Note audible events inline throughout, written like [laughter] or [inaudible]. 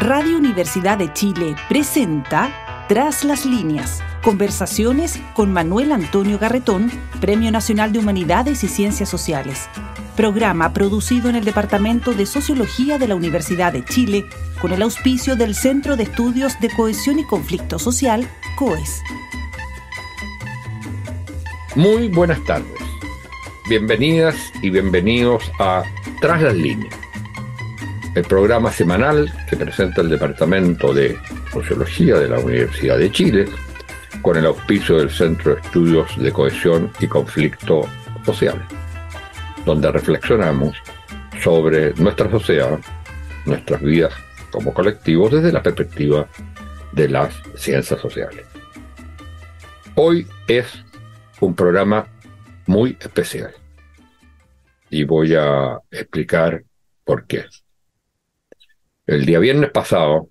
Radio Universidad de Chile presenta Tras las líneas. Conversaciones con Manuel Antonio Garretón, Premio Nacional de Humanidades y Ciencias Sociales. Programa producido en el Departamento de Sociología de la Universidad de Chile con el auspicio del Centro de Estudios de Cohesión y Conflicto Social, COES. Muy buenas tardes. Bienvenidas y bienvenidos a Tras las líneas el programa semanal que presenta el Departamento de Sociología de la Universidad de Chile, con el auspicio del Centro de Estudios de Cohesión y Conflicto Social, donde reflexionamos sobre nuestra sociedad, nuestras vidas como colectivos desde la perspectiva de las ciencias sociales. Hoy es un programa muy especial y voy a explicar por qué. El día viernes pasado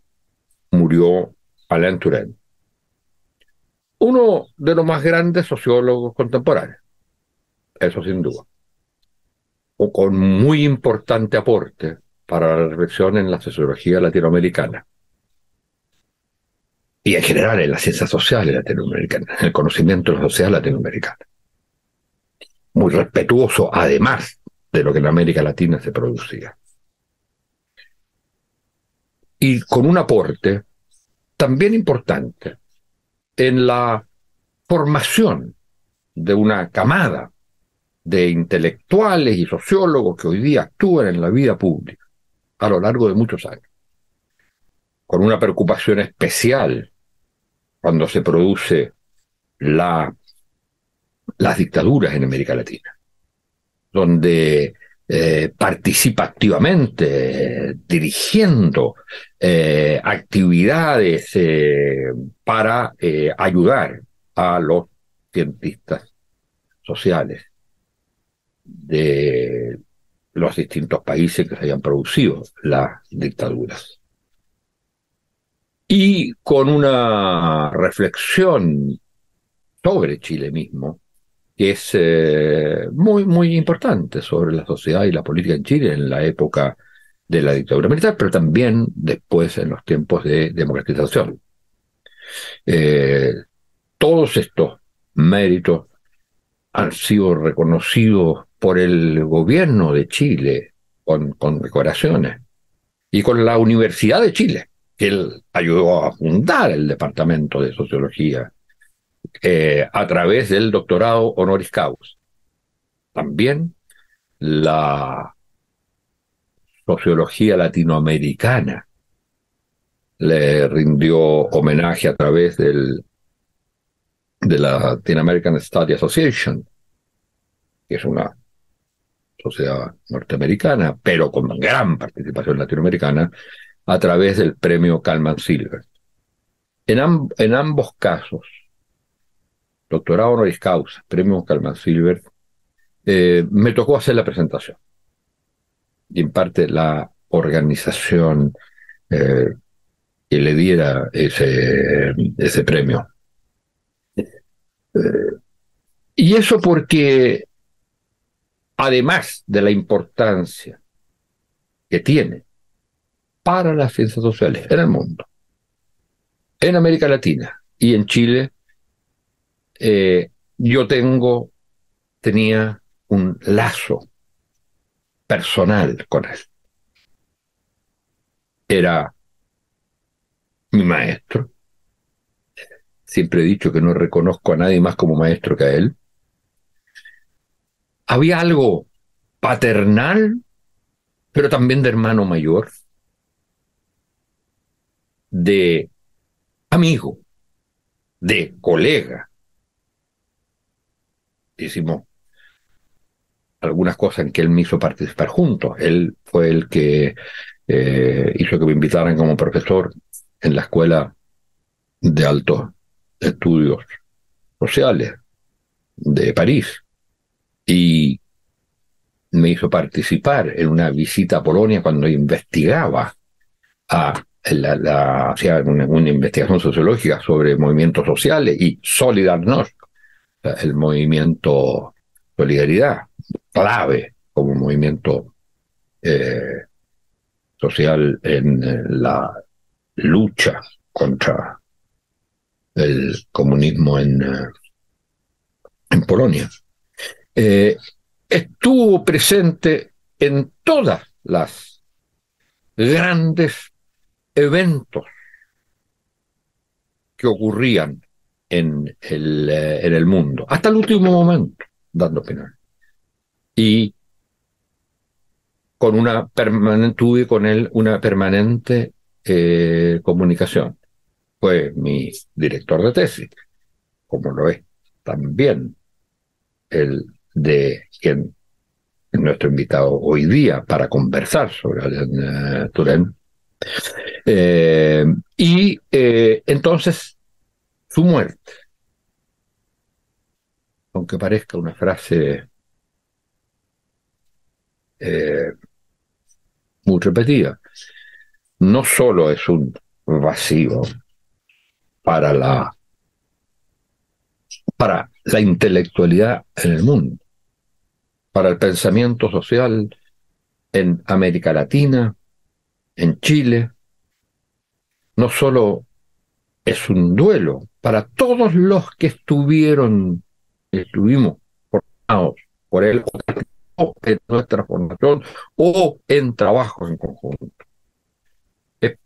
murió Alain Touraine, uno de los más grandes sociólogos contemporáneos, eso sin duda, o con muy importante aporte para la reflexión en la sociología latinoamericana y en general en las ciencias sociales latinoamericanas, en el conocimiento social latinoamericano. Muy respetuoso, además de lo que en América Latina se producía y con un aporte también importante en la formación de una camada de intelectuales y sociólogos que hoy día actúan en la vida pública a lo largo de muchos años, con una preocupación especial cuando se produce la, las dictaduras en América Latina, donde eh, participa activamente dirigiendo eh, actividades eh, para ayudar a los cientistas sociales de los distintos países que se hayan producido las dictaduras. Y con una reflexión sobre Chile mismo, es eh, muy, muy importante sobre la sociedad y la política en Chile en la época de la dictadura militar, pero también después en los tiempos de democratización. Eh, todos estos méritos han sido reconocidos por el gobierno de Chile con, con decoraciones y con la Universidad de Chile, que él ayudó a fundar el Departamento de Sociología eh, a través del doctorado honoris causa. También la sociología latinoamericana le rindió homenaje a través del, de la Latin American Study Association, que es una sociedad norteamericana, pero con gran participación latinoamericana, a través del premio Calman Silver. En, en ambos casos, doctorado honoris causa, premio Calman Silver, eh, me tocó hacer la presentación. Y en parte la organización eh, que le diera ese, ese premio. Eh, y eso porque, además de la importancia que tiene para las ciencias sociales en el mundo, en América Latina y en Chile, eh, yo tengo, tenía un lazo personal con él. Era mi maestro. Siempre he dicho que no reconozco a nadie más como maestro que a él. Había algo paternal, pero también de hermano mayor, de amigo, de colega, hicimos algunas cosas en que él me hizo participar juntos. Él fue el que eh, hizo que me invitaran como profesor en la Escuela de Altos Estudios Sociales de París y me hizo participar en una visita a Polonia cuando investigaba la, hacía una, una, investigación sociológica sobre movimientos sociales y Solidarność, el movimiento Solidaridad, clave como movimiento eh, social en la lucha contra el comunismo en, eh, Polonia. Eh, estuvo presente en todas las grandes eventos que ocurrían en el, eh, en el mundo, hasta el último momento, dando opinión. Y con una permanente, tuve con él una permanente eh, comunicación. Fue mi director de tesis, como lo es también el de quien es nuestro invitado hoy día para conversar sobre Alain Turén. Eh, y eh, entonces, su muerte, aunque parezca una frase eh, muy repetida, no solo es un vacío para la para la intelectualidad en el mundo, para el pensamiento social en América Latina, en Chile, no solo es un duelo para todos los que estuvieron, estuvimos formados por él en nuestra formación o en trabajos en conjunto. Es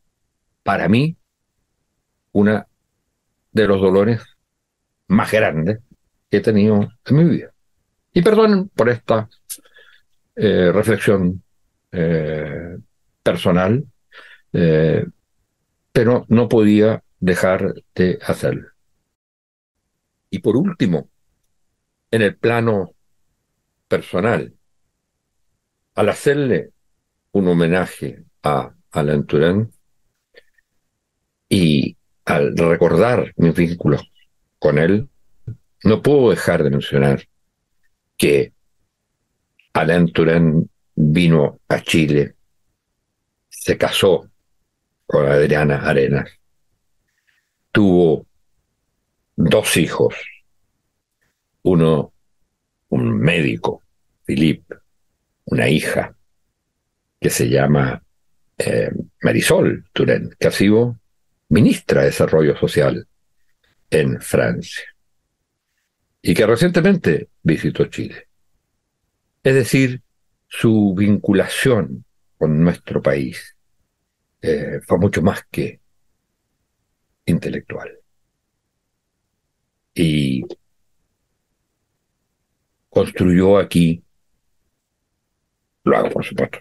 para mí una de los dolores más grandes que he tenido en mi vida. Y perdonen por esta eh, reflexión eh, personal, eh, pero no podía dejar de hacerlo. Y por último, en el plano personal, al hacerle un homenaje a Alain Turén y al recordar mis vínculos con él, no puedo dejar de mencionar que Alain Turén vino a Chile, se casó con Adriana Arenas, tuvo dos hijos, uno un médico, Philippe, una hija que se llama eh, Marisol Turén, que ha sido ministra de Desarrollo Social en Francia y que recientemente visitó Chile. Es decir, su vinculación con nuestro país eh, fue mucho más que intelectual. Y construyó aquí, luego por supuesto,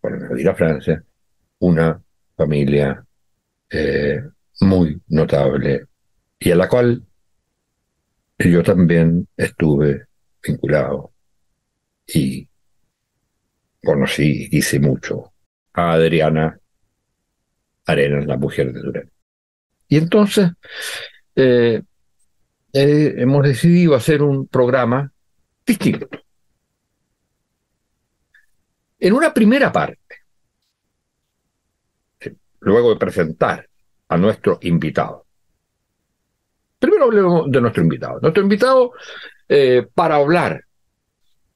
para ir a Francia, una familia eh, muy notable y a la cual yo también estuve vinculado y conocí y hice mucho a Adriana Arenas, la mujer de Durán. Y entonces eh, eh, hemos decidido hacer un programa distinto. En una primera parte, luego de presentar a nuestro invitado. Primero hablemos de nuestro invitado. Nuestro invitado, eh, para hablar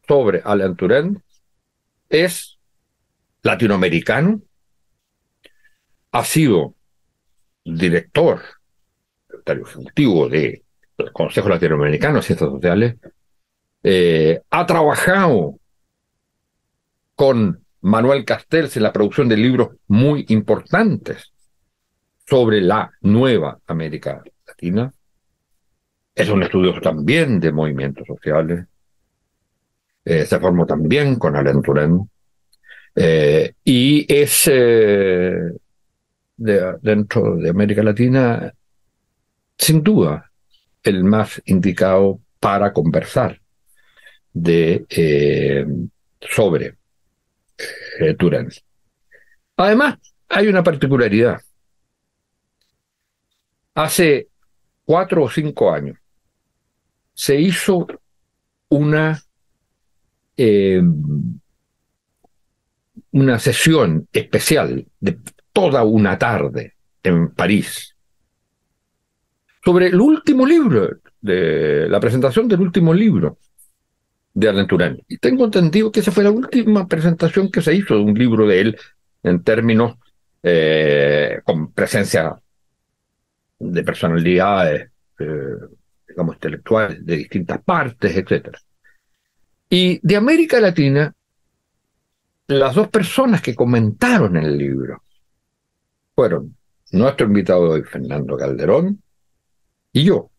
sobre Alain Turén, es latinoamericano, ha sido director, secretario ejecutivo del Consejo Latinoamericano de Ciencias Sociales, eh, ha trabajado con Manuel Castells en la producción de libros muy importantes sobre la nueva América Latina. Es un estudioso también de movimientos sociales. Eh, se formó también con Alain Turén. Eh, y es dentro de América Latina, sin duda, el más indicado para conversar de, eh, sobre eh, Turán. Además, hay una particularidad. Hace cuatro o cinco años se hizo una, eh, una sesión especial de toda una tarde en París sobre el último libro, de la presentación del último libro de Alain Turán. Y tengo entendido que esa fue la última presentación que se hizo de un libro de él en términos eh, con presencia de personalidades, eh, digamos, intelectuales de distintas partes, etc. Y de América Latina, las dos personas que comentaron el libro fueron nuestro invitado hoy, Fernando Calderón, y yo.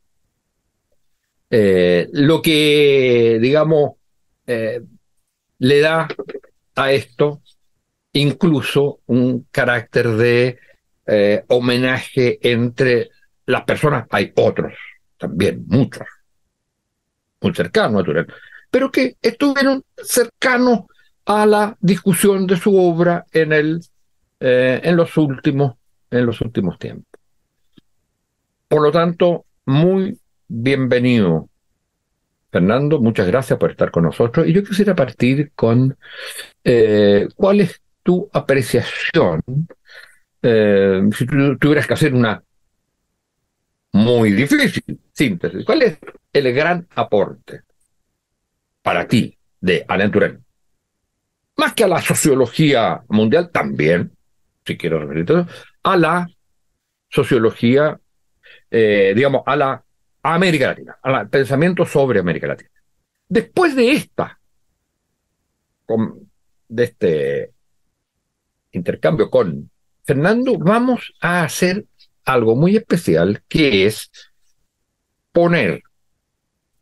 Eh, lo que, digamos, eh, le da a esto incluso un carácter de eh, homenaje entre las personas. Hay otros también, muchos, muy cercanos, pero que estuvieron cercanos a la discusión de su obra en, el, en, los, últimos, en los últimos tiempos. Por lo tanto, muy bienvenido. Fernando, muchas gracias por estar con nosotros. Y yo quisiera partir con eh, cuál es tu apreciación, eh, si tú tuvieras que hacer una muy difícil síntesis, ¿cuál es el gran aporte para ti de Alain Turel? Más que a la sociología mundial, también, si quiero referirte a la sociología eh, digamos, a la América Latina, al pensamiento sobre América Latina. Después de esta, de este intercambio con Fernando, vamos a hacer algo muy especial, que es poner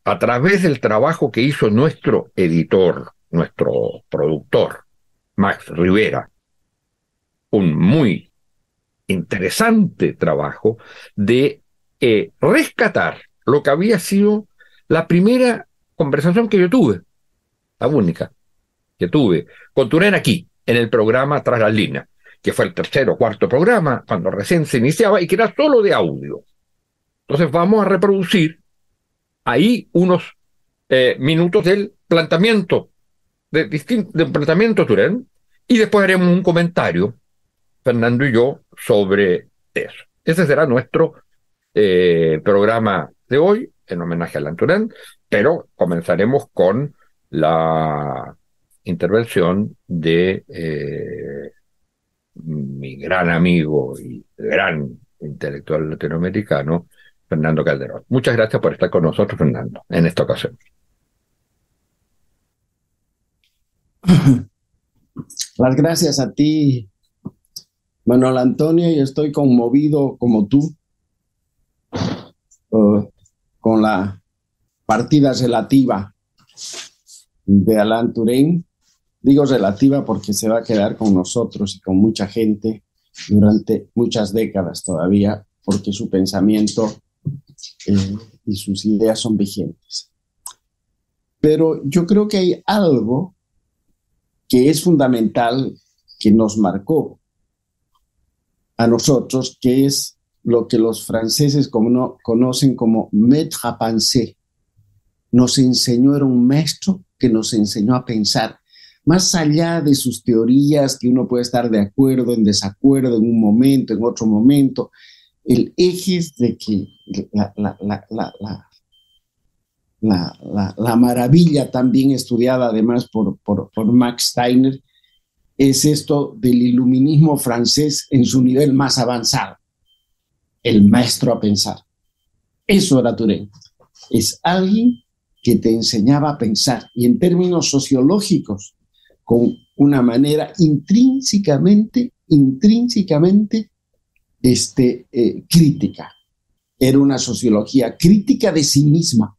a través del trabajo que hizo nuestro editor, nuestro productor, Max Rivera, un muy interesante trabajo de eh, rescatar lo que había sido la primera conversación que yo tuve, la única que tuve, con Turén aquí, en el programa Tras las líneas, que fue el tercer o cuarto programa, cuando recién se iniciaba y que era solo de audio. Entonces vamos a reproducir ahí unos eh, minutos del planteamiento, de, del planteamiento Turén, y después haremos un comentario, Fernando y yo, sobre eso. Ese será nuestro eh, programa de hoy en homenaje a Lanturén, pero comenzaremos con la intervención de eh, mi gran amigo y gran intelectual latinoamericano, Fernando Calderón. Muchas gracias por estar con nosotros, Fernando, en esta ocasión. [coughs] Las gracias a ti, Manuel Antonio, y estoy conmovido como tú eh, con la partida relativa de Alan Turing. Digo relativa porque se va a quedar con nosotros y con mucha gente durante muchas décadas todavía, porque su pensamiento eh, y sus ideas son vigentes. Pero yo creo que hay algo que es fundamental, que nos marcó a nosotros, que es lo que los franceses conocen como maître à penser. Nos enseñó, era un maestro que nos enseñó a pensar, más allá de sus teorías, que uno puede estar de acuerdo, en desacuerdo, en un momento, en otro momento, el eje de que la, la, la, la, maravilla también estudiada además por, por, Max Steiner es esto del iluminismo francés en su nivel más avanzado el maestro a pensar. Eso era Turén. Es alguien que te enseñaba a pensar y en términos sociológicos, con una manera intrínsecamente, intrínsecamente este, eh, crítica. Era una sociología crítica de sí misma.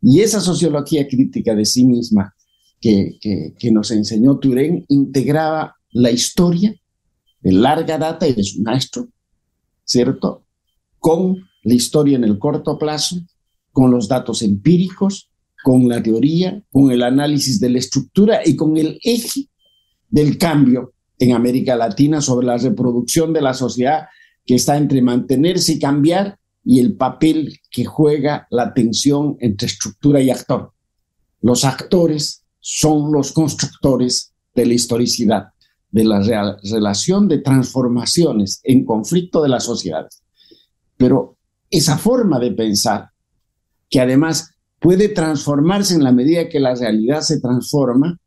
Y esa sociología crítica de sí misma que, que nos enseñó Turén integraba la historia de larga data y de su maestro ¿cierto? Con la historia en el corto plazo, con los datos empíricos, con la teoría, con el análisis de la estructura y con el eje del cambio en América Latina sobre la reproducción de la sociedad que está entre mantenerse y cambiar y el papel que juega la tensión entre estructura y actor. Los actores son los constructores de la historicidad de la relación de transformaciones en conflicto de las sociedades. Pero esa forma de pensar, que además puede transformarse en la medida que la realidad se transforma,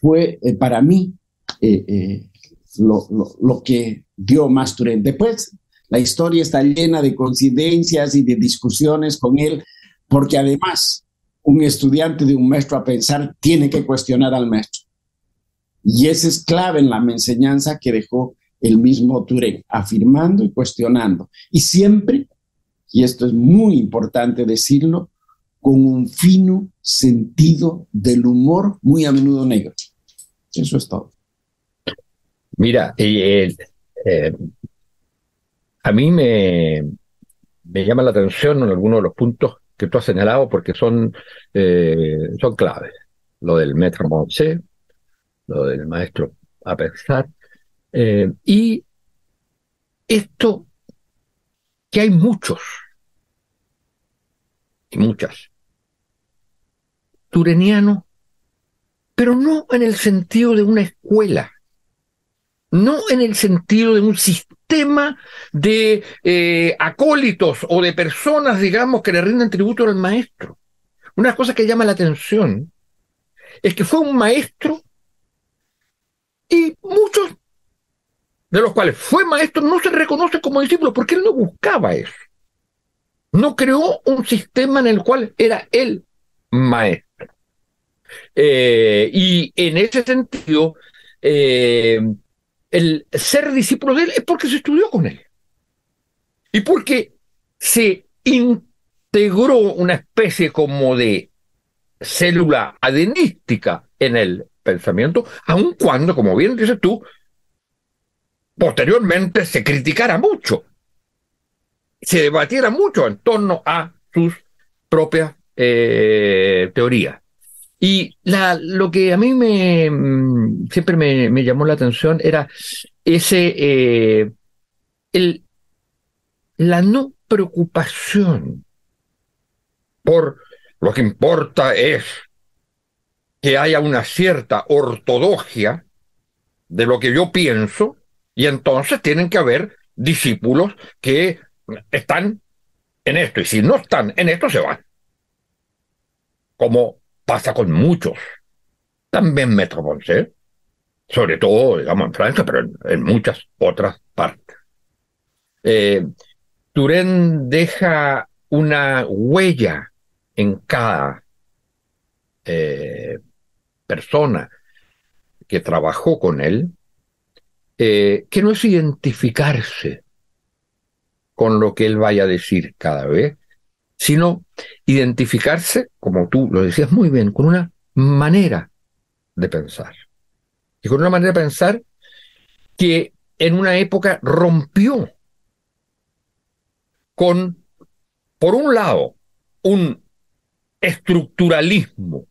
fue eh, para mí eh, eh, lo, lo, que dio Masturén. Después, la historia está llena de coincidencias y de discusiones con él, porque además un estudiante de un maestro a pensar tiene que cuestionar al maestro. Y ese es clave en la enseñanza que dejó el mismo Turén, afirmando y cuestionando. Y siempre, y esto es muy importante decirlo, con un fino sentido del humor muy a menudo negro. Eso es todo. Mira, eh, eh, a mí me, me llama la atención en algunos de los puntos que tú has señalado porque son, eh, son claves. Lo del Metro Monse, lo del maestro a pensar, y esto que hay muchos y muchas turenianos, pero no en el sentido de una escuela no en el sentido de un sistema de eh, acólitos o de personas, digamos, que le rinden tributo al maestro. Una cosa que llama la atención es que fue un maestro y muchos de los cuales fue maestro no se reconocen como discípulos porque él no buscaba eso. No creó un sistema en el cual era él maestro. Eh, y en ese sentido, eh, el ser discípulo de él es porque se estudió con él. Y porque se integró una especie como de célula adenística en el pensamiento, aun cuando, como bien dices tú, posteriormente se criticara mucho, se debatiera mucho en torno a sus propias eh, teorías. Y lo que a mí me mm, siempre me, llamó la atención era ese eh, la no preocupación por lo que importa es que haya una cierta ortodoxia de lo que yo pienso, y entonces tienen que haber discípulos que están en esto, y si no están en esto, se van. Como pasa con muchos. También Metro Ponce, sobre todo, digamos, en Francia, pero en, muchas otras partes. Eh, Turén deja una huella en cada eh, persona que trabajó con él, eh, que no es identificarse con lo que él vaya a decir cada vez, sino identificarse, como tú lo decías muy bien, con una manera de pensar. Y con una manera de pensar que en una época rompió con, por un lado, un estructuralismo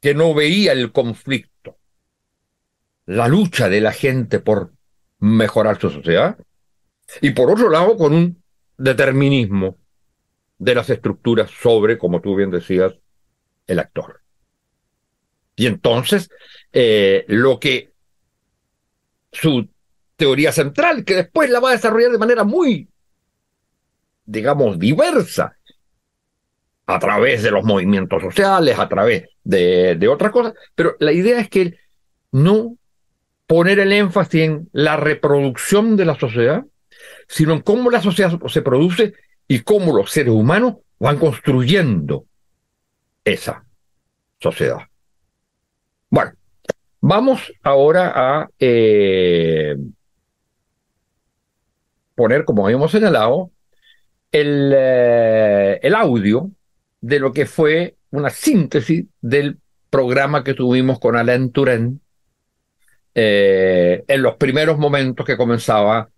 que no veía el conflicto, la lucha de la gente por mejorar su sociedad, y por otro lado, con un determinismo de las estructuras sobre, como tú bien decías, el actor. Y entonces, eh, lo que su teoría central, que después la va a desarrollar de manera muy, digamos, diversa, a través de los movimientos sociales, a través de, otras cosas, pero la idea es que no poner el énfasis en la reproducción de la sociedad, sino en cómo la sociedad se produce y cómo los seres humanos van construyendo esa sociedad. Bueno, vamos ahora a eh, poner, como habíamos señalado, el, eh, el audio de lo que fue una síntesis del programa que tuvimos con Alain Turén eh, en los primeros momentos que comenzaba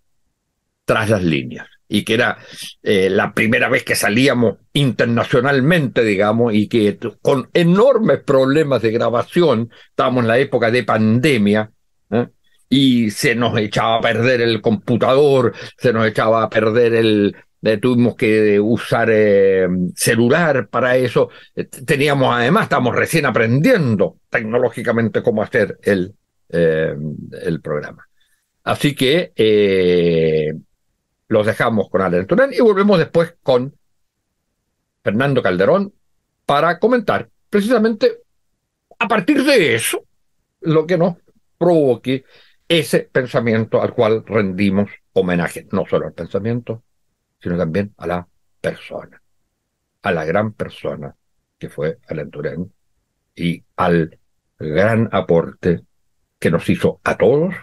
tras las líneas y que era eh, la primera vez que salíamos internacionalmente, digamos, y que con enormes problemas de grabación, estábamos en la época de pandemia, ¿eh? y se nos echaba a perder el computador, se nos echaba a perder el... Eh, tuvimos que usar celular para eso. Teníamos además, estamos recién aprendiendo tecnológicamente cómo hacer el, el programa. Así que los dejamos con Alain Turén y volvemos después con Fernando Calderón para comentar precisamente a partir de eso lo que nos provoque ese pensamiento al cual rendimos homenaje, no solo al pensamiento, sino también a la persona, a la gran persona que fue Alain Turén y al gran aporte que nos hizo a todos,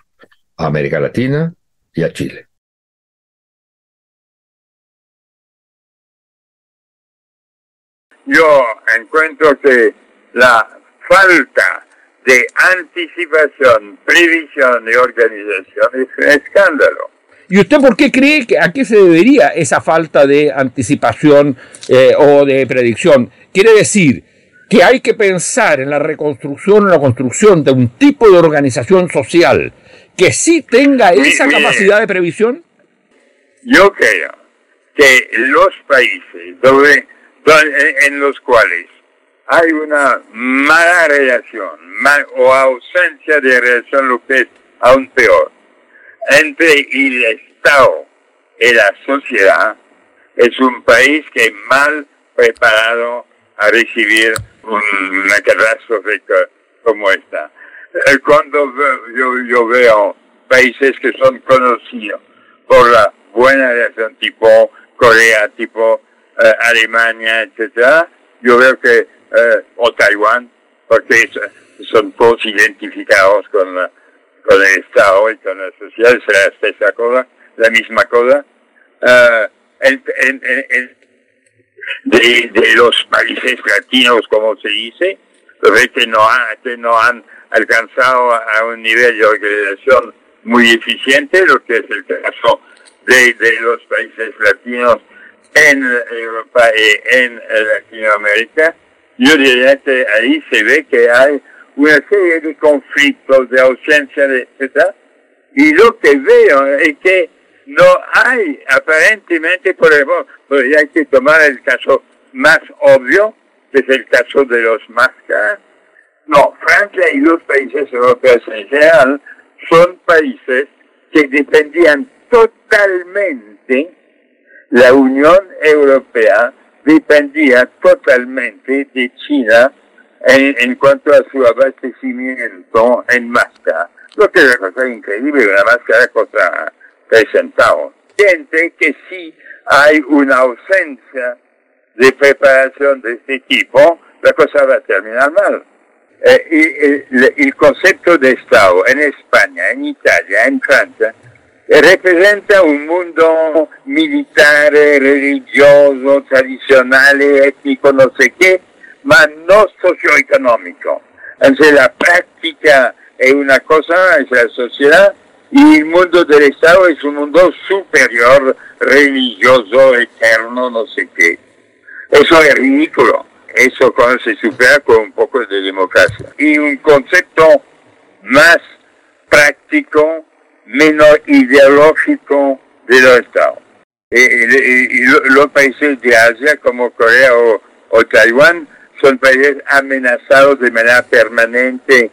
a América Latina y a Chile. Yo encuentro que la falta de anticipación, previsión y organización es un escándalo. ¿Y usted por qué cree que a qué se debería esa falta de anticipación eh, o de predicción? Quiere decir que hay que pensar en la reconstrucción o la construcción de un tipo de organización social que sí tenga esa capacidad de previsión. Yo creo que los países donde, en los cuales hay una mala relación o ausencia de relación, lo que es aún peor, entre el Estado y la sociedad, es un país que es mal preparado a recibir una catástrofe como esta. Eh, cuando yo, yo veo países que son conocidos por la buena relación tipo Corea, tipo eh, Alemania, etcétera, yo veo que eh, o Taiwán, porque son todos identificados con, con el Estado y con la sociedad, es la, cosa, la misma cosa. Eh, de, de, los países latinos, como se dice, que no, que no han alcanzado a un nivel de organización muy eficiente, lo que es el caso de, de los países latinos en Europa y en Latinoamérica yo diría que ahí se ve que hay una serie de conflictos, de ausencia de etc. Y lo que veo es que no hay aparentemente, por ejemplo, hay que tomar el caso más obvio, que es el caso de los máscaras. No, Francia y los países europeos en general son países que dependían totalmente la Unión Europea dependía totalmente de China en, cuanto a su abastecimiento en máscara. Lo que es una cosa increíble, una máscara cosa 3 centavos. Siente que si hay una ausencia de preparación de este tipo, la cosa va a terminar mal. Eh, y el, el concepto de Estado en España, en Italia, en Francia, representa un mundo militar, religioso, tradicional, étnico, no sé qué, ma no socioeconómico. Entonces la práctica es una cosa, es la sociedad, y el mundo del Estado es un mundo superior, religioso, eterno, no sé qué. Eso es ridículo. Eso cuando se supera con un poco de democracia. Y un concepto más práctico, menos ideológico de los Estados. Y, los países de Asia como Corea o, Taiwán son países amenazados de manera permanente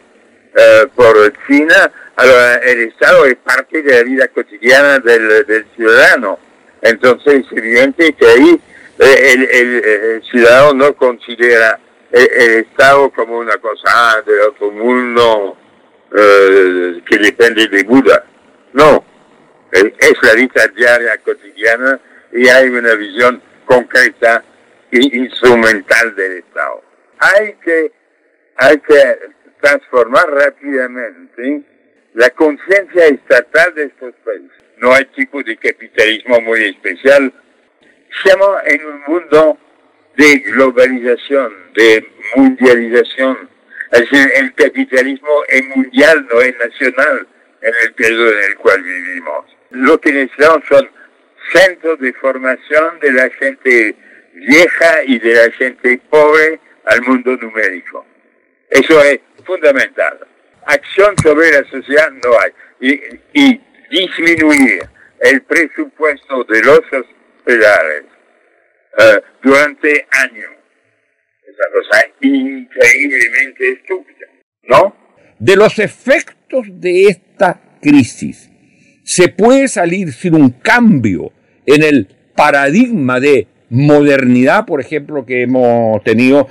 eh, por China. Ahora, el Estado es parte de la vida cotidiana del, ciudadano. Entonces es evidente que ahí eh, el, ciudadano no considera el, Estado como una cosa ah, de otro mundo eh, que depende de Buda. No, es la vida diaria cotidiana y hay una visión concreta instrumental del Estado. Hay que, hay que transformar rápidamente la conciencia estatal de estos países. No hay tipo de capitalismo muy especial. Estamos en un mundo de globalización, de mundialización. Es decir, el capitalismo es mundial, no es nacional en el periodo en el cual vivimos. Lo que necesitamos son centros de formación de la gente vieja y de la gente pobre al mundo numérico. Eso es fundamental. Acción sobre la sociedad no hay. Y, disminuir el presupuesto de los hospitales eh, durante años es una cosa increíblemente estúpida, ¿no? De los efectos de esta crisis se puede salir sin un cambio en el paradigma de modernidad, por ejemplo, que hemos tenido,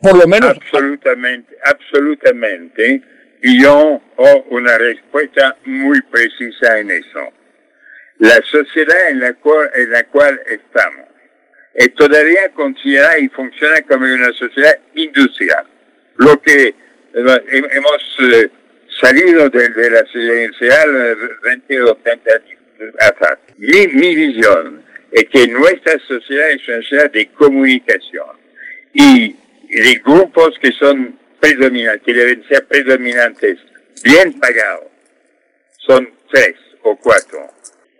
por lo menos... Absolutamente, absolutamente. y yo ho una respuesta muy precisa en eso. La sociedad en la cual, en la cual estamos es todavía considerada y funciona como una sociedad industrial. Lo que eh, hemos eh, salido de, de, la sociedad industrial 20 o 30 años atrás. Mi, mi visión es que nuestra sociedad es una sociedad de comunicación y de grupos que son predominantes, que deben ser predominantes, bien pagados, son tres o cuatro.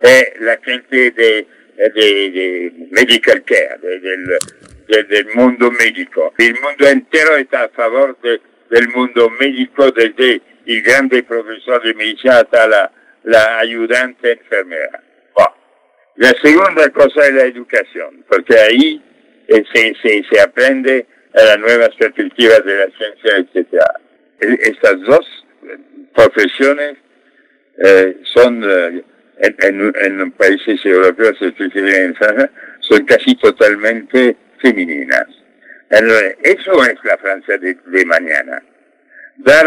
Es la gente de, de, medical care, del, del mundo médico. El mundo entero está a favor del mundo médico, desde el grande profesor de medicina hasta la, la ayudante enfermera. La segunda cosa es la educación, porque ahí eh, se, se, se aprende a las nuevas perspectivas de la ciencia, etc. E, estas dos profesiones eh, son, eh, en, en, países europeos, en son casi totalmente femeninas. Eso es la Francia de, de mañana. Dar,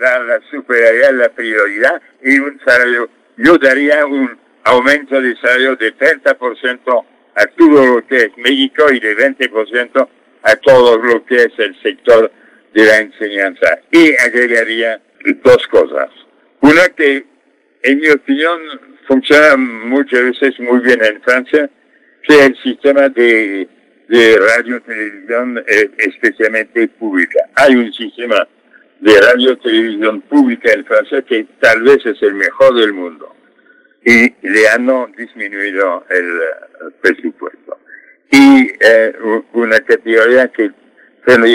dar, la superioridad, la prioridad y un salario. Yo daría un aumento de salario de 30% a todo lo que es México y de 20% a todo lo que es el sector de la enseñanza. Y agregaría dos cosas. Una que, en mi opinión, funciona muchas veces muy bien en Francia, que el sistema de, de radio televisión especialmente pública. Hay un sistema de radio televisión pública en Francia que tal vez es el mejor del mundo y le han disminuido el presupuesto y eh, una categoría que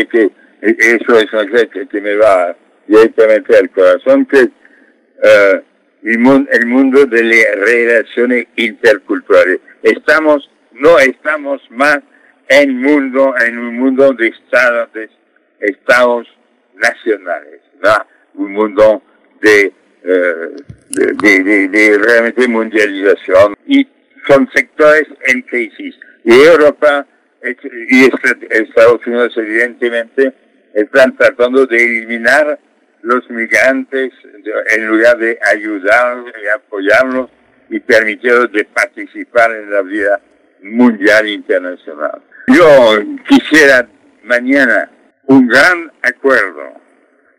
que eso es una cosa que, me va directamente al corazón, que eh, el, mundo, el mundo de las relaciones interculturales. Estamos, no estamos más en mundo, en un mundo de estados, de estados nacionales, un mundo de, de, de, de realmente mundialización y son sectores en crisis. Y Europa y Estados Unidos evidentemente están tratando de eliminar los migrantes en lugar de ayudarlos y apoyarlos y permitirlos de participar en la vida mundial internacional. Yo quisiera mañana un gran acuerdo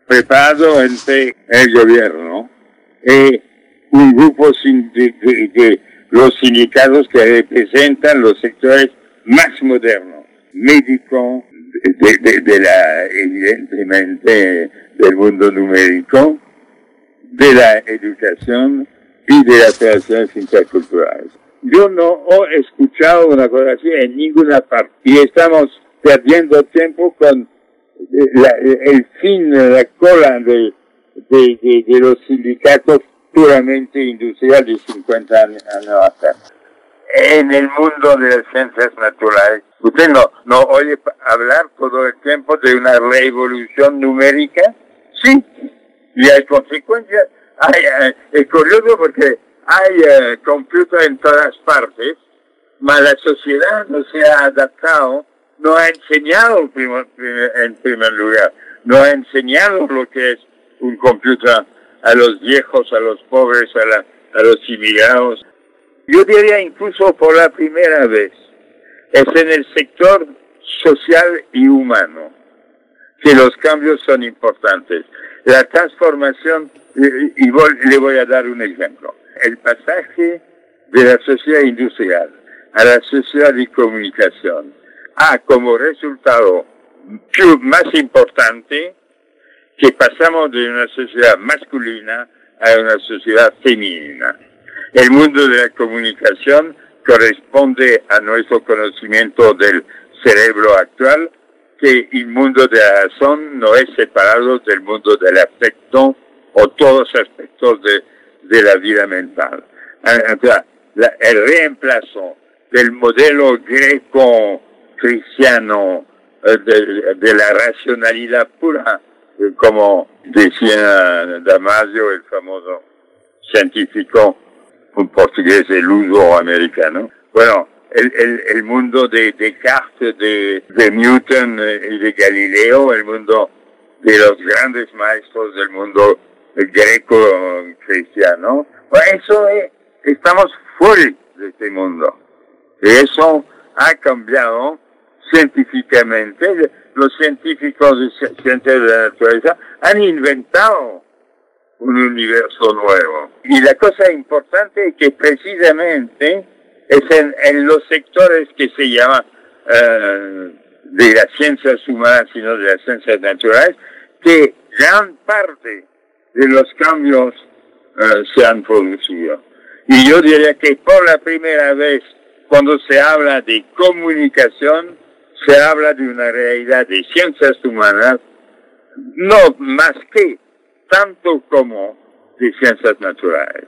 preparado entre el gobierno y un grupo de, de los sindicatos que representan los sectores más modernos, médico, de, la, evidentemente, del mundo numérico, de la educación y de las relaciones interculturales. Yo no he escuchado una cosa así en ninguna parte y estamos perdiendo tiempo con eh, el fin, la cola de, de, de los sindicatos puramente industrial de 50 años atrás. En el mundo de las ciencias naturales, usted no, no oye hablar todo el tiempo de una revolución numérica, sí, y hay consecuencias. Hay, es curioso porque hay uh, computadores en todas partes, pero la sociedad no se ha adaptado, no ha enseñado en primer lugar, no ha enseñado lo que es un computador a los viejos, a los pobres, a, los inmigrados. Yo diría incluso por la primera vez, es en el sector social y humano que los cambios son importantes. La transformación, y le voy a dar un ejemplo, el pasaje de la sociedad industrial a la sociedad de comunicación ha como resultado más importante que pasamos de una sociedad masculina a una sociedad femenina. El mundo de la comunicación corresponde a nuestro conocimiento del cerebro actual, que el mundo de la razón no es separado del mundo del afecto o todos aspectos de, la vida mental. Ah, el reemplazo del modelo greco-cristiano eh, de la racionalidad pura como decía Damasio, el famoso científico un portugués el uso americano. Bueno, el, el, el mundo de Descartes, de, de Newton y de Galileo, el mundo de los grandes maestros del mundo greco-cristiano. Eso es, estamos fuera de este mundo. Y eso ha cambiado científicamente. Los científicos de ciencias de la naturaleza han inventado un universo nuevo. Y la cosa importante es que precisamente es en, los sectores que se llama eh, de las ciencias humanas, sino de las ciencias naturales, que gran parte de los cambios eh, se han producido. Y yo diría que por la primera vez, cuando se habla de comunicación, se habla de una realidad de ciencias humanas, no más que tanto como de ciencias naturales.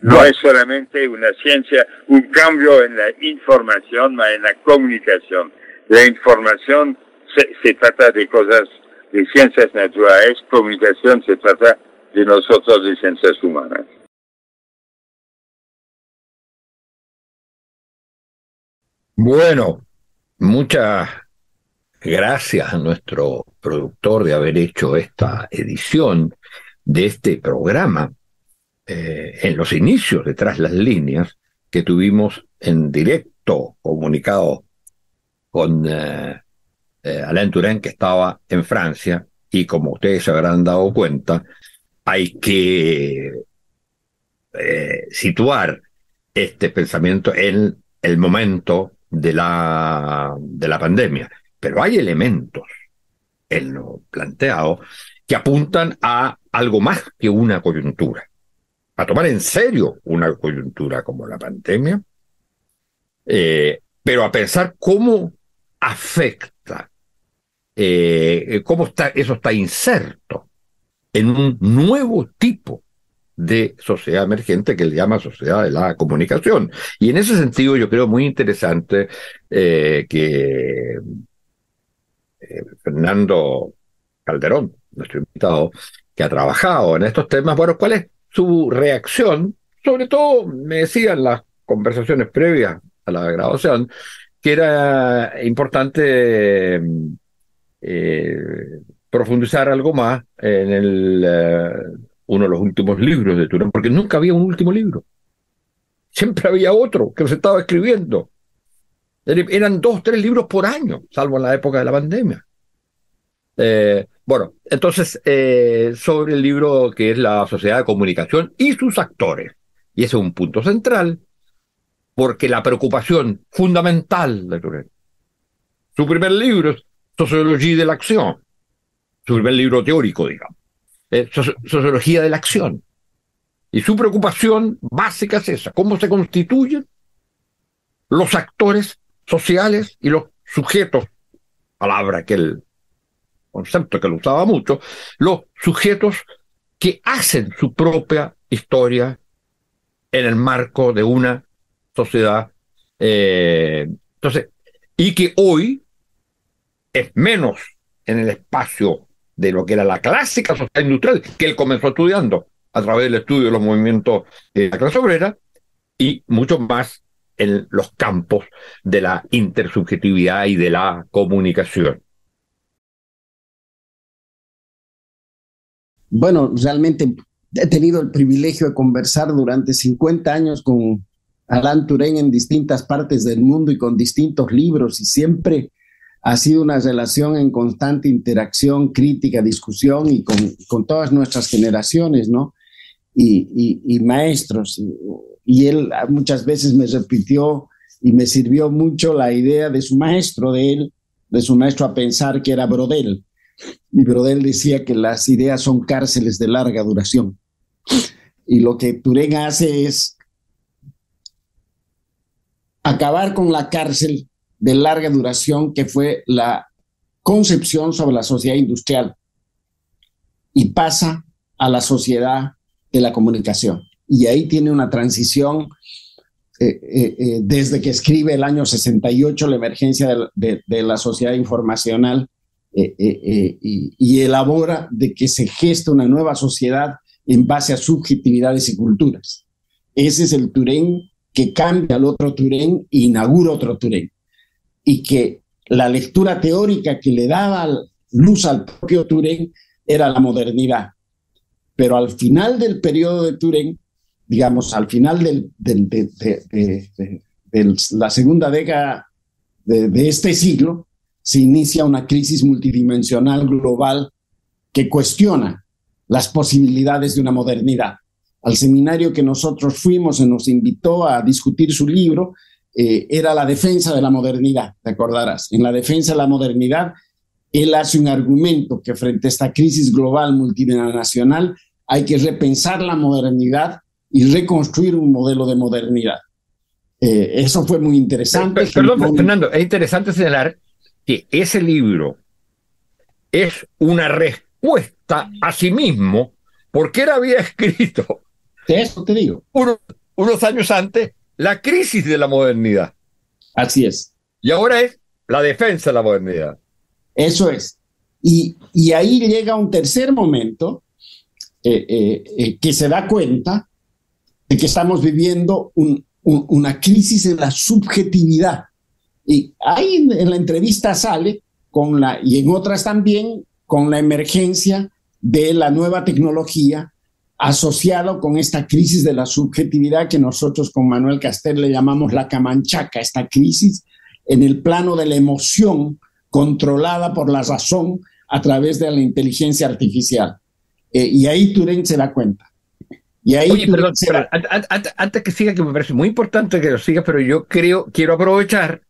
No es solamente una ciencia, un cambio en la información, sino en la comunicación. La información se, trata de cosas de ciencias naturales, comunicación se trata de nosotros de ciencias humanas. Bueno, muchas gracias a nuestro productor de haber hecho esta edición de este programa eh, en los inicios detrás las líneas que tuvimos en directo comunicado con eh, eh, Alain Touraine que estaba en Francia y como ustedes se habrán dado cuenta hay que situar este pensamiento en el momento de la, de la pandemia. Pero hay elementos en lo planteado que apuntan a algo más que una coyuntura, a tomar en serio una coyuntura como la pandemia, eh, pero a pensar cómo afecta, eh, cómo está, eso está inserto en un nuevo tipo de sociedad emergente que él llama sociedad de la comunicación. Y en ese sentido yo creo muy interesante eh, que Fernando Calderón, nuestro invitado, que ha trabajado en estos temas, bueno, ¿cuál es su reacción? Sobre todo, me decían las conversaciones previas a la grabación, que era importante eh, profundizar algo más en el, eh, uno de los últimos libros de Turán, porque nunca había un último libro. Siempre había otro que se estaba escribiendo. Eran dos, tres libros por año, salvo en la época de la pandemia. Eh, bueno, entonces, eh, sobre el libro que es La Sociedad de Comunicación y sus actores. Y ese es un punto central, porque la preocupación fundamental de Turén. Su primer libro es Sociología de la Acción, su primer libro teórico, digamos. Sociología de la Acción. Y su preocupación básica es esa, cómo se constituyen los actores sociales y los sujetos, palabra que él concepto que lo usaba mucho, los sujetos que hacen su propia historia en el marco de una sociedad. Eh, entonces, y que hoy es menos en el espacio de lo que era la clásica sociedad industrial que él comenzó estudiando a través del estudio de los movimientos de la clase obrera y mucho más en los campos de la intersubjetividad y de la comunicación. bueno, realmente he tenido el privilegio de conversar durante 50 años con Alain Touraine en distintas partes del mundo y con distintos libros y siempre ha sido una relación en constante interacción, crítica, discusión y con, todas nuestras generaciones, ¿no? Y, maestros. Y, él muchas veces me repitió y me sirvió mucho la idea de su maestro, de él, de su maestro a pensar que era Brodel mi Brodel decía que las ideas son cárceles de larga duración. Y lo que Turén hace es acabar con la cárcel de larga duración que fue la concepción sobre la sociedad industrial y pasa a la sociedad de la comunicación. Y ahí tiene una transición eh, eh, eh, desde que escribe el año 68 la emergencia de la sociedad informacional eh, y, elabora de que se gesta una nueva sociedad en base a subjetividades y culturas. Ese es el Turén que cambia al otro Turén e inaugura otro Turén. Y que la lectura teórica que le daba luz al propio Turén era la modernidad. Pero al final del periodo de Turén, digamos, al final del, de, la segunda década de este siglo, se inicia una crisis multidimensional global que cuestiona las posibilidades de una modernidad. Al seminario que nosotros fuimos se nos invitó a discutir su libro, eh, era la defensa de la modernidad, te acordarás. En la defensa de la modernidad, él hace un argumento que frente a esta crisis global multinacional hay que repensar la modernidad y reconstruir un modelo de modernidad. Eh, eso fue muy interesante. perdón, Fernando, es interesante señalar que ese libro es una respuesta a sí mismo porque él había [laughs] escrito. Eso te digo. unos años antes, la crisis de la modernidad. Así es. Y ahora es la defensa de la modernidad. Eso es. Y, y ahí llega un tercer momento eh, eh, eh, que se da cuenta de que estamos viviendo una crisis en la subjetividad. Y ahí en, la entrevista sale con la, y en otras también, con la emergencia de la nueva tecnología asociado con esta crisis de la subjetividad que nosotros con Manuel Castel le llamamos la camanchaca, esta crisis en el plano de la emoción controlada por la razón a través de la inteligencia artificial. Eh, y ahí Turing se da cuenta. Y ahí Oye, perdón, antes, que siga, que me parece muy importante que lo siga, pero yo creo, quiero aprovechar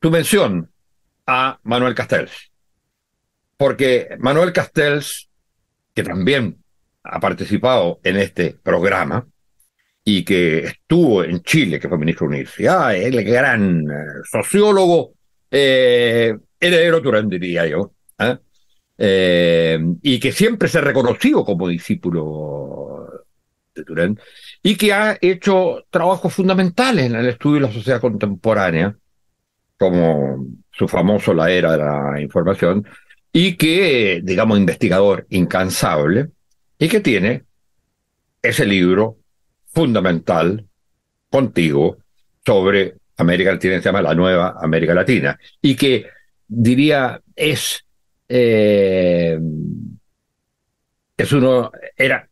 tu mención a Manuel Castells. Porque Manuel Castells, que también ha participado en este programa y que estuvo en Chile, que fue ministro de universidad, el gran eh, sociólogo, eh, heredero Turán, diría yo, ¿eh? ¿eh? y que siempre se ha reconocido como discípulo de Turán, y que ha hecho trabajos fundamentales en el estudio de la sociedad contemporánea, como su famoso La Era de la Información, y que, digamos, investigador incansable, y que tiene ese libro fundamental contigo sobre América Latina, se llama La Nueva América Latina, y que diría es, eh, es uno, era,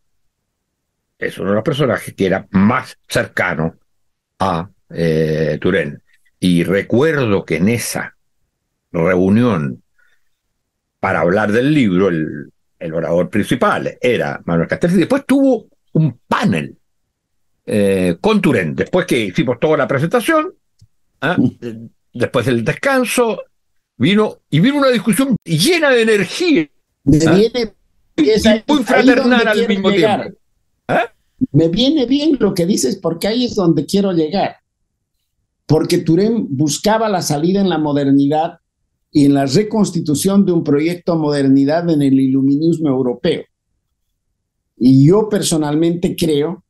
es uno de los personajes que era más cercano a eh, Turén. Y recuerdo que en esa reunión para hablar del libro, el, orador principal era Manuel Castells, y después tuvo un panel eh, con Turén, después que hicimos toda la presentación, ¿ah? después del descanso, vino y vino una discusión llena de energía. Me ¿ah? viene muy fraternal al mismo tiempo. ¿Ah? Me viene bien lo que dices porque ahí es donde quiero llegar porque Turén buscaba la salida en la modernidad y en la reconstitución de un proyecto modernidad en el iluminismo europeo. Y yo personalmente creo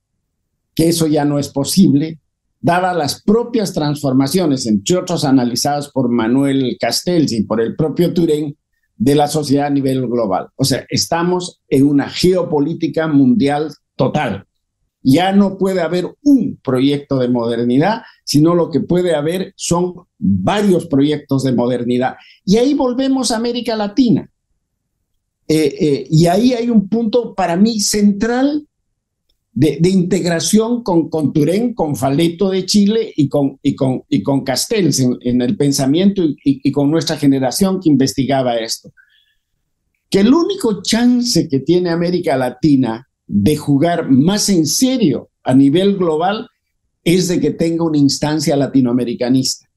que eso ya no es posible, dadas las propias transformaciones, entre otros analizadas por Manuel Castells y por el propio Turén, de la sociedad a nivel global. O sea, estamos en una geopolítica mundial total. Ya no puede haber un proyecto de modernidad, sino lo que puede haber son varios proyectos de modernidad. Y ahí volvemos a América Latina. Eh, eh, y ahí hay un punto para mí central de, integración con, con Turén, con Faleto de Chile y con, y con, y con Castells en, el pensamiento y, y con nuestra generación que investigaba esto. Que el único chance que tiene América Latina de jugar más en serio a nivel global es de que tenga una instancia latinoamericanista.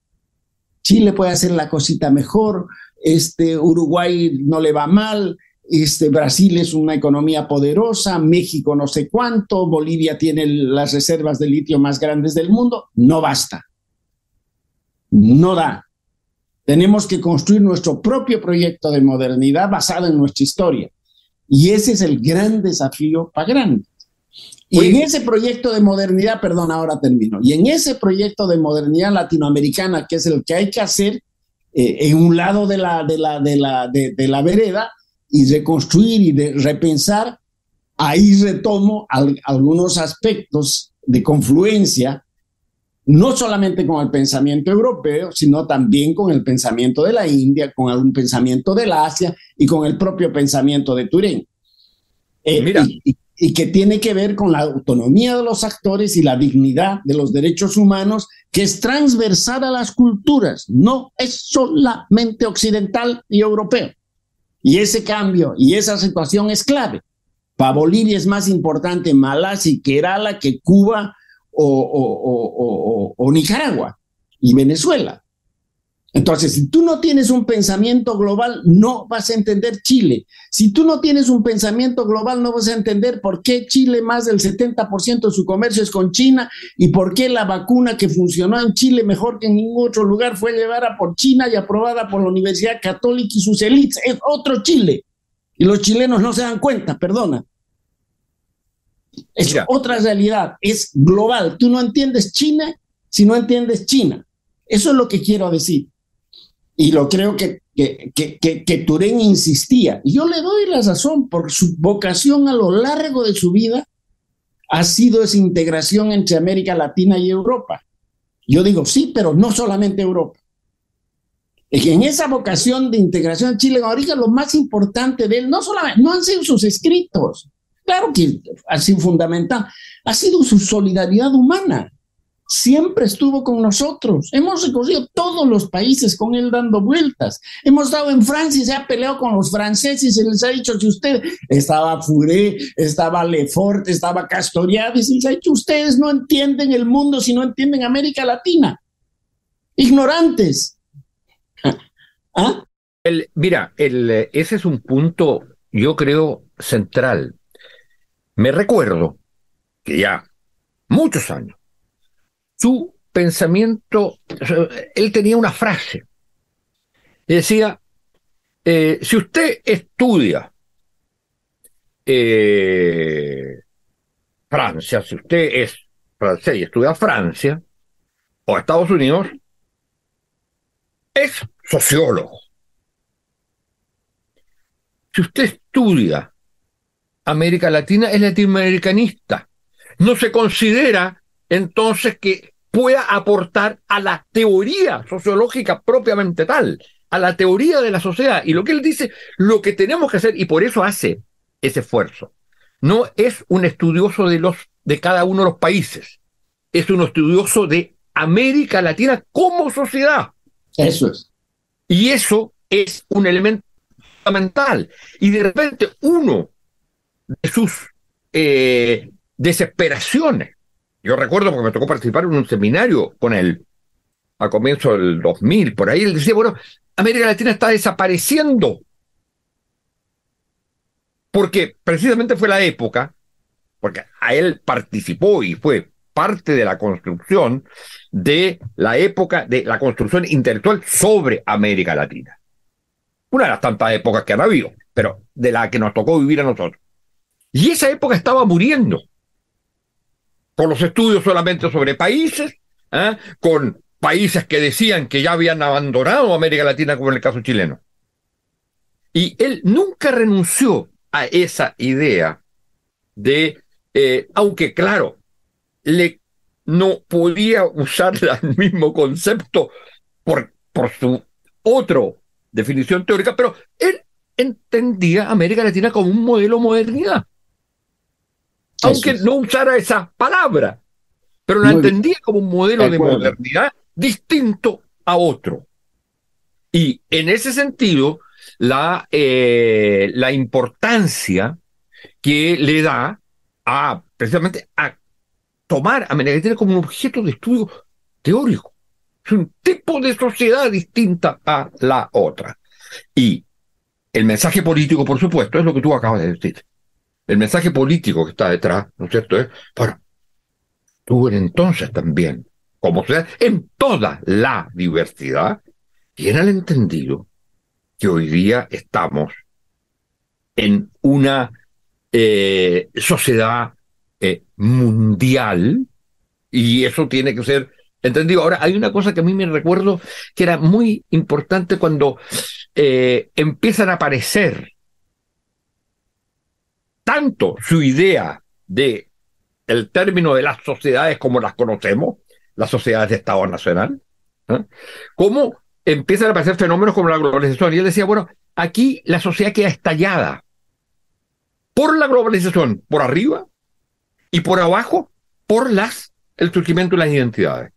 Chile puede hacer la cosita mejor, este Uruguay no le va mal, este Brasil es una economía poderosa, México no sé cuánto, Bolivia tiene las reservas de litio más grandes del mundo, no basta. No da. Tenemos que construir nuestro propio proyecto de modernidad basado en nuestra historia. Y ese es el gran desafío para grandes. Y en ese proyecto de modernidad, perdón, ahora termino, y en ese proyecto de modernidad latinoamericana, que es el que hay que hacer eh, en un lado de la, de, la, de, la, de, la vereda y reconstruir y de repensar, ahí retomo algunos aspectos de confluencia no solamente con el pensamiento europeo, sino también con el pensamiento de la India, con algún pensamiento del Asia y con el propio pensamiento de Turín. Eh, Mira. Y, y, que tiene que ver con la autonomía de los actores y la dignidad de los derechos humanos, que es transversal a las culturas, no es solamente occidental y europeo. Y ese cambio y esa situación es clave. Para Bolivia es más importante Malasia y Kerala que Cuba o, Nicaragua y Venezuela. Entonces, si tú no tienes un pensamiento global, no vas a entender Chile. Si tú no tienes un pensamiento global, no vas a entender por qué Chile más del 70% de su comercio es con China y por qué la vacuna que funcionó en Chile mejor que en ningún otro lugar fue llevada por China y aprobada por la Universidad Católica y sus élites. Es otro Chile. Y los chilenos no se dan cuenta, perdona. Es otra realidad, es global. Tú no entiendes China si no entiendes China. Eso es lo que quiero decir. Y lo creo que, que, que, que, Turén insistía. Y yo le doy la razón, por su vocación a lo largo de su vida ha sido esa integración entre América Latina y Europa. Yo digo, sí, pero no solamente Europa. En esa vocación de integración Chile ahorita lo más importante de él no solamente no han sido sus escritos, Claro que ha sido fundamental. Ha sido su solidaridad humana. Siempre estuvo con nosotros. Hemos recorrido todos los países con él dando vueltas. Hemos estado en Francia y se ha peleado con los franceses y se les ha dicho, si usted estaba Fouré, estaba Lefort, estaba Castoriadis, y se ha dicho, ustedes no entienden el mundo si no entienden América Latina. Ignorantes. [laughs] ¿Ah? Mira, ese es un punto, yo creo, central me recuerdo que ya muchos años, su pensamiento, él tenía una frase, decía, eh, si usted estudia eh, Francia, si usted es francés y estudia Francia o Estados Unidos, es sociólogo. Si usted estudia América Latina es latinoamericanista. No se considera entonces que pueda aportar a la teoría sociológica propiamente tal, a la teoría de la sociedad. Y lo que él dice, lo que tenemos que hacer, y por eso hace ese esfuerzo, no es un estudioso de, los, de cada uno de los países, es un estudioso de América Latina como sociedad. Eso es. Y eso es un elemento fundamental. Y de repente uno de sus eh, desesperaciones. Yo recuerdo porque me tocó participar en un seminario con él a comienzo del 2000, por ahí él decía, bueno, América Latina está desapareciendo. Porque precisamente fue la época, porque a él participó y fue parte de la construcción de la época de la construcción intelectual sobre América Latina. Una de las tantas épocas que han habido, pero de la que nos tocó vivir a nosotros. Y esa época estaba muriendo. Con los estudios solamente sobre países, ¿ah? con países que decían que ya habían abandonado América Latina, como en el caso chileno. Y él nunca renunció a esa idea de, eh, aunque claro, le no podía usar [laughs] el mismo concepto por, por su otra definición teórica, pero él entendía América Latina como un modelo modernidad aunque no usara esa palabra, pero la entendía como un modelo de, modernidad distinto a otro. Y en ese sentido, la, eh, la importancia que le da a precisamente a tomar a América como un objeto de estudio teórico. Es un tipo de sociedad distinta a la otra. Y el mensaje político, por supuesto, es lo que tú acabas de decir el mensaje político que está detrás, ¿no es cierto? Es, bueno, tú entonces también, como sea, en toda la diversidad, tiene el entendido que hoy día estamos en una eh, sociedad eh, mundial y eso tiene que ser entendido. Ahora, hay una cosa que a mí me recuerdo que era muy importante cuando eh, empiezan a aparecer tanto su idea de el término de las sociedades como las conocemos, las sociedades de Estado Nacional, ¿eh? cómo empiezan a aparecer fenómenos como la globalización. Y él decía, bueno, aquí la sociedad queda estallada por la globalización, por arriba y por abajo, por las, el surgimiento de las identidades.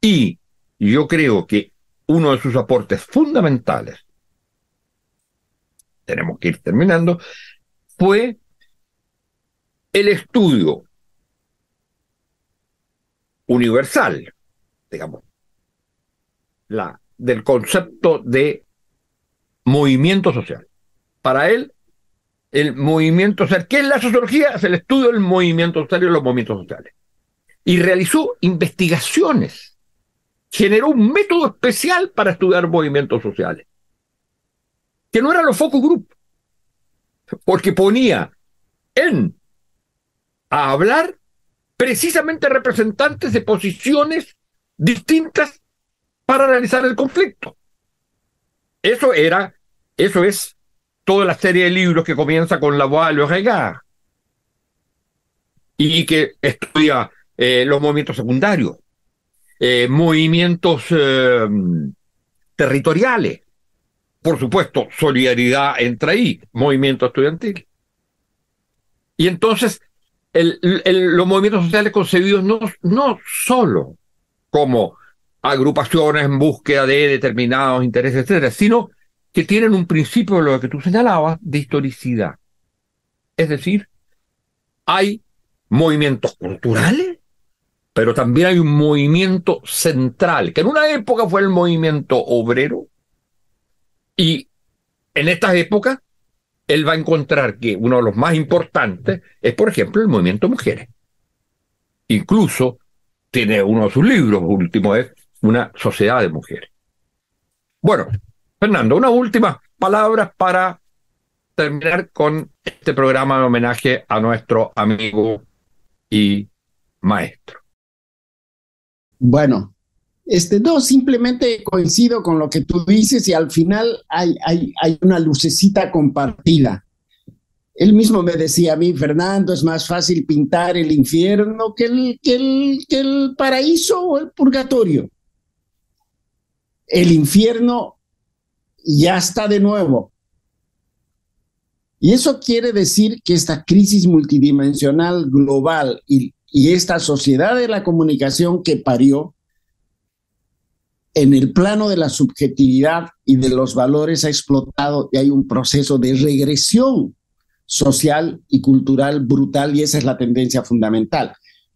Y yo creo que uno de sus aportes fundamentales, tenemos que ir terminando, fue el estudio universal, digamos, la, del concepto de movimiento social. Para él, el movimiento social, ¿qué es la sociología? Es el estudio del movimiento social y los movimientos sociales. Y realizó investigaciones, generó un método especial para estudiar movimientos sociales, que no eran los focus group, porque ponía en a hablar precisamente representantes de posiciones distintas para realizar el conflicto. Eso era, eso es toda la serie de libros que comienza con la voix de Regard y que estudia eh, los movimientos secundarios, eh, movimientos eh, territoriales, por supuesto, solidaridad entre ahí, movimiento estudiantil. Y entonces los movimientos sociales concebidos no, no solo como agrupaciones en búsqueda de determinados intereses, etcétera, sino que tienen un principio de lo que tú señalabas de historicidad. Es decir, hay movimientos culturales, pero también hay un movimiento central, que en una época fue el movimiento obrero, y en estas épocas él va a encontrar que uno de los más importantes es, por ejemplo, el movimiento mujeres. Incluso tiene uno de sus libros, último es Una sociedad de mujeres. Bueno, Fernando, unas últimas palabras para terminar con este programa de homenaje a nuestro amigo y maestro. Bueno, este, no, simplemente coincido con lo que tú dices y al final hay, hay, hay una lucecita compartida. Él mismo me decía a mí, Fernando, es más fácil pintar el infierno que el, que el, que el paraíso o el purgatorio. El infierno ya está de nuevo. Y eso quiere decir que esta crisis multidimensional global y, y esta sociedad de la comunicación que parió, en el plano de la subjetividad y de los valores ha explotado y hay un proceso de regresión social y cultural brutal y esa es la tendencia fundamental.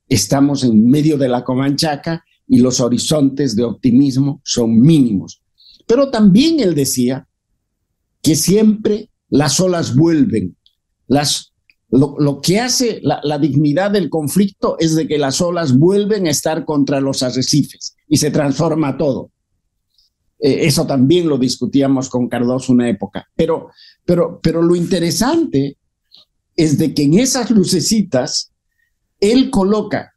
Estamos en medio de la comanchaca y los horizontes de optimismo son mínimos. Pero también él decía que siempre las olas vuelven. Lo, que hace la, la dignidad del conflicto es de que las olas vuelven a estar contra los arrecifes y se transforma todo. Eh, eso también lo discutíamos con Cardoso una época. Pero, pero, pero lo interesante es de que en esas lucecitas él coloca,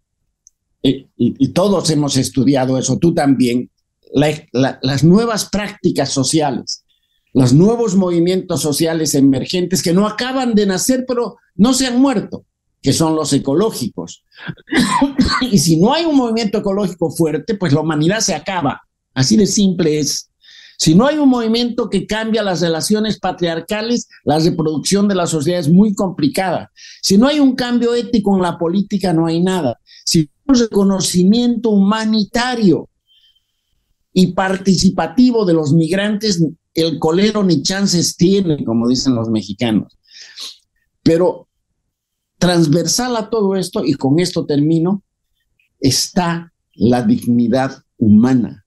eh, y, todos hemos estudiado eso, tú también, las nuevas prácticas sociales, los nuevos movimientos sociales emergentes que no acaban de nacer, pero no se han muerto que son los ecológicos. [coughs] y si no hay un movimiento ecológico fuerte, pues la humanidad se acaba. Así de simple es. Si no hay un movimiento que cambia las relaciones patriarcales, la reproducción de la sociedad es muy complicada. Si no hay un cambio ético en la política, no hay nada. Si no hay un reconocimiento humanitario y participativo de los migrantes, el colero ni chances tiene, como dicen los mexicanos. Pero transversal a todo esto, y con esto termino, está la dignidad humana.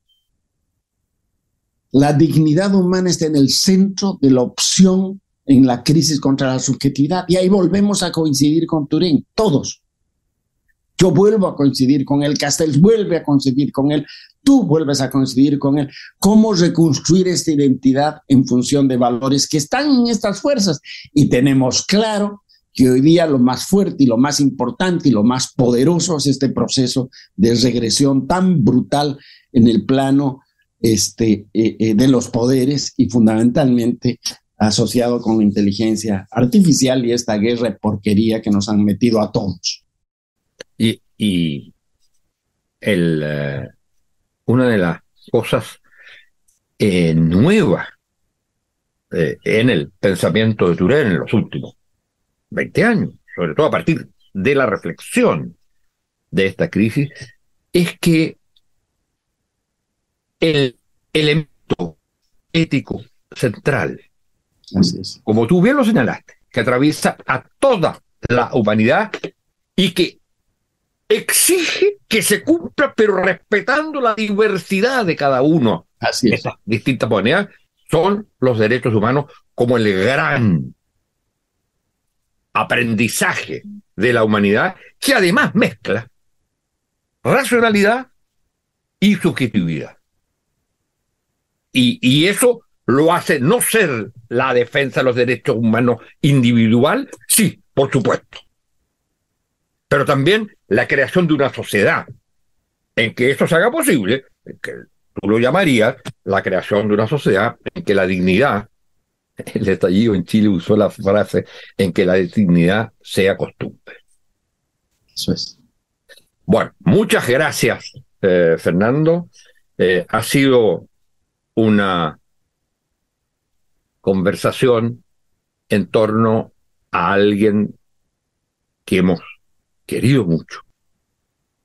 La dignidad humana está en el centro de la opción en la crisis contra la subjetividad. Y ahí volvemos a coincidir con Turén, todos. Yo vuelvo a coincidir con él, Castells vuelve a coincidir con él, tú vuelves a coincidir con él. ¿Cómo reconstruir esta identidad en función de valores que están en estas fuerzas? Y tenemos claro que hoy día lo más fuerte y lo más importante y lo más poderoso es este proceso de regresión tan brutal en el plano este, eh, eh, de los poderes y fundamentalmente asociado con la inteligencia artificial y esta guerra de porquería que nos han metido a todos. Y, y el, eh, una de las cosas nuevas en el pensamiento de Turén en los últimos 20 años, sobre todo a partir de la reflexión de esta crisis, es que el elemento ético central, como tú bien lo señalaste, que atraviesa a toda la humanidad y que exige que se cumpla, pero respetando la diversidad de cada uno. Así es. Estas distintas monedas son los derechos humanos como el gran aprendizaje de la humanidad, que además mezcla racionalidad y subjetividad. Y, y eso lo hace no ser la defensa de los derechos humanos individual, sí, por supuesto, pero también la creación de una sociedad en que eso se haga posible, que tú lo llamarías la creación de una sociedad en que la dignidad, [laughs] el estallido en Chile usó la frase, en que la dignidad sea costumbre. Eso es. Bueno, muchas gracias, eh, Fernando. Eh, ha sido una conversación en torno a alguien que hemos querido mucho,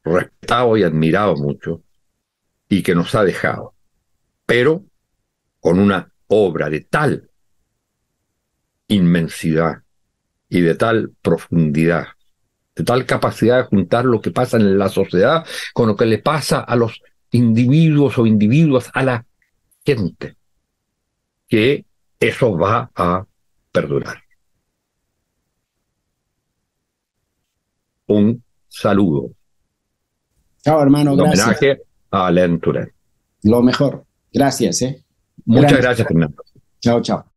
respetado y admirado mucho, y que nos ha dejado, pero con una obra de tal inmensidad y de tal profundidad, de tal capacidad de juntar lo que pasa en la sociedad con lo que le pasa a los individuos o individuos, a la gente, que eso va a perdurar. Un saludo. Chao, hermano. Un gracias. homenaje a Alain. Lo mejor. Gracias, ¿eh? Muchas Gracias. gracias, Fernando. Chao, chao.